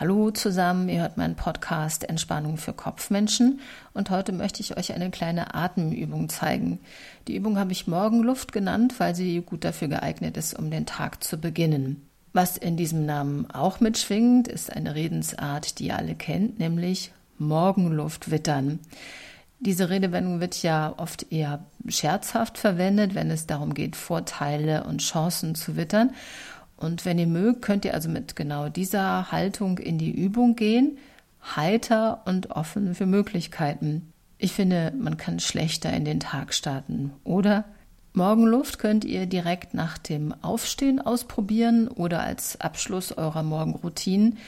Hallo zusammen, ihr hört meinen Podcast Entspannung für Kopfmenschen und heute möchte ich euch eine kleine Atemübung zeigen. Die Übung habe ich Morgenluft genannt, weil sie gut dafür geeignet ist, um den Tag zu beginnen. Was in diesem Namen auch mitschwingt, ist eine Redensart, die ihr alle kennt, nämlich Morgenluft wittern. Diese Redewendung wird ja oft eher scherzhaft verwendet, wenn es darum geht, Vorteile und Chancen zu wittern. Und wenn ihr mögt, könnt ihr also mit genau dieser Haltung in die Übung gehen, heiter und offen für Möglichkeiten. Ich finde, man kann schlechter in den Tag starten. Oder Morgenluft könnt ihr direkt nach dem Aufstehen ausprobieren oder als Abschluss eurer Morgenroutinen.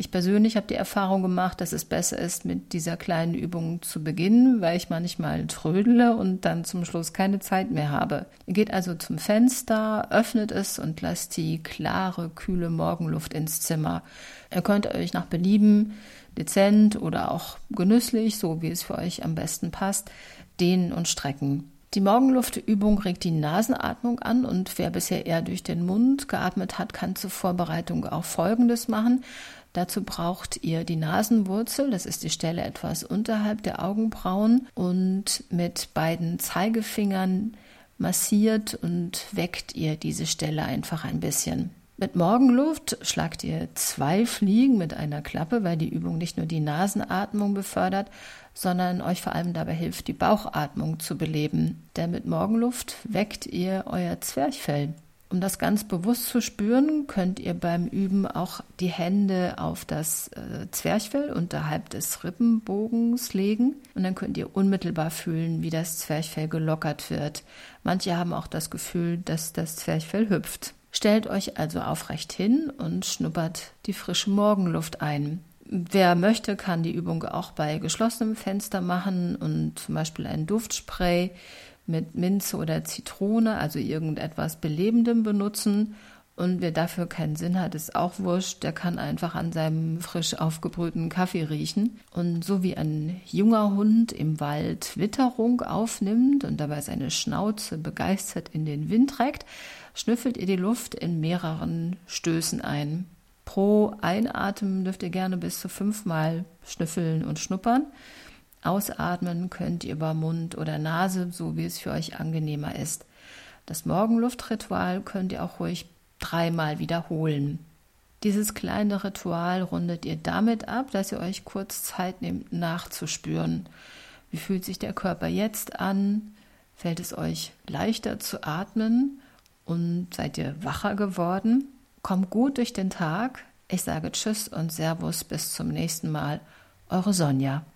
Ich persönlich habe die Erfahrung gemacht, dass es besser ist, mit dieser kleinen Übung zu beginnen, weil ich manchmal trödele und dann zum Schluss keine Zeit mehr habe. Ihr geht also zum Fenster, öffnet es und lasst die klare, kühle Morgenluft ins Zimmer. Ihr könnt euch nach Belieben dezent oder auch genüsslich, so wie es für euch am besten passt, dehnen und strecken. Die Morgenluftübung regt die Nasenatmung an und wer bisher eher durch den Mund geatmet hat, kann zur Vorbereitung auch Folgendes machen. Dazu braucht ihr die Nasenwurzel, das ist die Stelle etwas unterhalb der Augenbrauen und mit beiden Zeigefingern massiert und weckt ihr diese Stelle einfach ein bisschen. Mit Morgenluft schlagt ihr zwei Fliegen mit einer Klappe, weil die Übung nicht nur die Nasenatmung befördert, sondern euch vor allem dabei hilft, die Bauchatmung zu beleben. Denn mit Morgenluft weckt ihr euer Zwerchfell. Um das ganz bewusst zu spüren, könnt ihr beim Üben auch die Hände auf das äh, Zwerchfell unterhalb des Rippenbogens legen und dann könnt ihr unmittelbar fühlen, wie das Zwerchfell gelockert wird. Manche haben auch das Gefühl, dass das Zwerchfell hüpft. Stellt euch also aufrecht hin und schnuppert die frische Morgenluft ein. Wer möchte, kann die Übung auch bei geschlossenem Fenster machen und zum Beispiel ein Duftspray mit Minze oder Zitrone, also irgendetwas Belebendem benutzen. Und wer dafür keinen Sinn hat, ist auch wurscht. Der kann einfach an seinem frisch aufgebrühten Kaffee riechen. Und so wie ein junger Hund im Wald Witterung aufnimmt und dabei seine Schnauze begeistert in den Wind trägt, schnüffelt ihr die Luft in mehreren Stößen ein. Pro Einatmen dürft ihr gerne bis zu fünfmal schnüffeln und schnuppern. Ausatmen könnt ihr über Mund oder Nase, so wie es für euch angenehmer ist. Das Morgenluftritual könnt ihr auch ruhig dreimal wiederholen. Dieses kleine Ritual rundet ihr damit ab, dass ihr euch kurz Zeit nehmt, nachzuspüren. Wie fühlt sich der Körper jetzt an? Fällt es euch leichter zu atmen? Und seid ihr wacher geworden? Kommt gut durch den Tag. Ich sage Tschüss und Servus bis zum nächsten Mal. Eure Sonja.